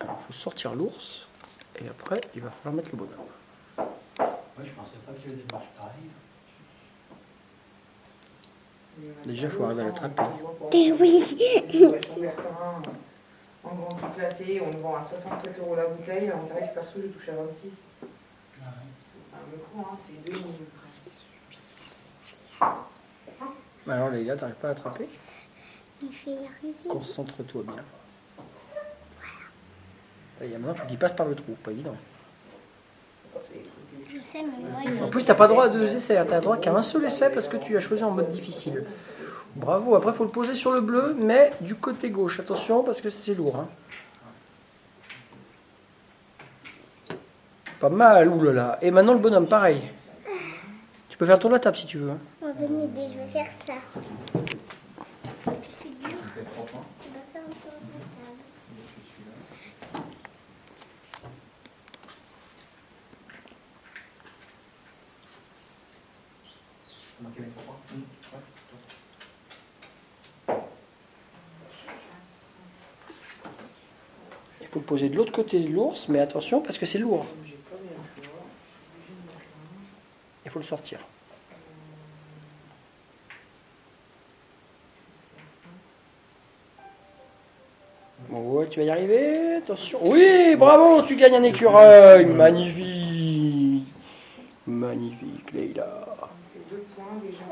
Alors, il faut sortir l'ours. Et après, il va falloir mettre le bonhomme. Ouais, je pensais pas qu'il y avait des marches pareilles. Déjà, pas faut arriver à l'attraper. hein. Eh oui. En grand classé, on le vend à 67 euros la bouteille. En tarif perso, je touche à 26. Ah coup, hein, c'est 2 000. Mais Alors, les gars, t'arrives pas à attraper? Il y maintenant, faut qu'il passe par le trou. Pas évident. Je sais, mais moi, je... En plus, t'as pas droit à deux essais. hein. T'as droit qu'à un seul essai parce que tu as choisi en mode difficile. Bravo. Après, faut le poser sur le bleu, mais du côté gauche. Attention, parce que c'est lourd. hein. Pas mal, oulala. Et maintenant, le bonhomme, pareil. Tu peux faire tour de la table si tu veux. hein. Venez je vais faire ça. Parce que c'est dur. C'était propre, hein. On va faire un tour de la table. Et puis celui-là. Ouais. Il faut le poser de l'autre côté de l'ours, mais attention parce que c'est lourd. Il faut le sortir. Bon, ouais, tu vas y arriver. Attention. Oui, bravo, tu gagnes un écureuil. Magnifique. Magnifique, Leïla. Deux points déjà.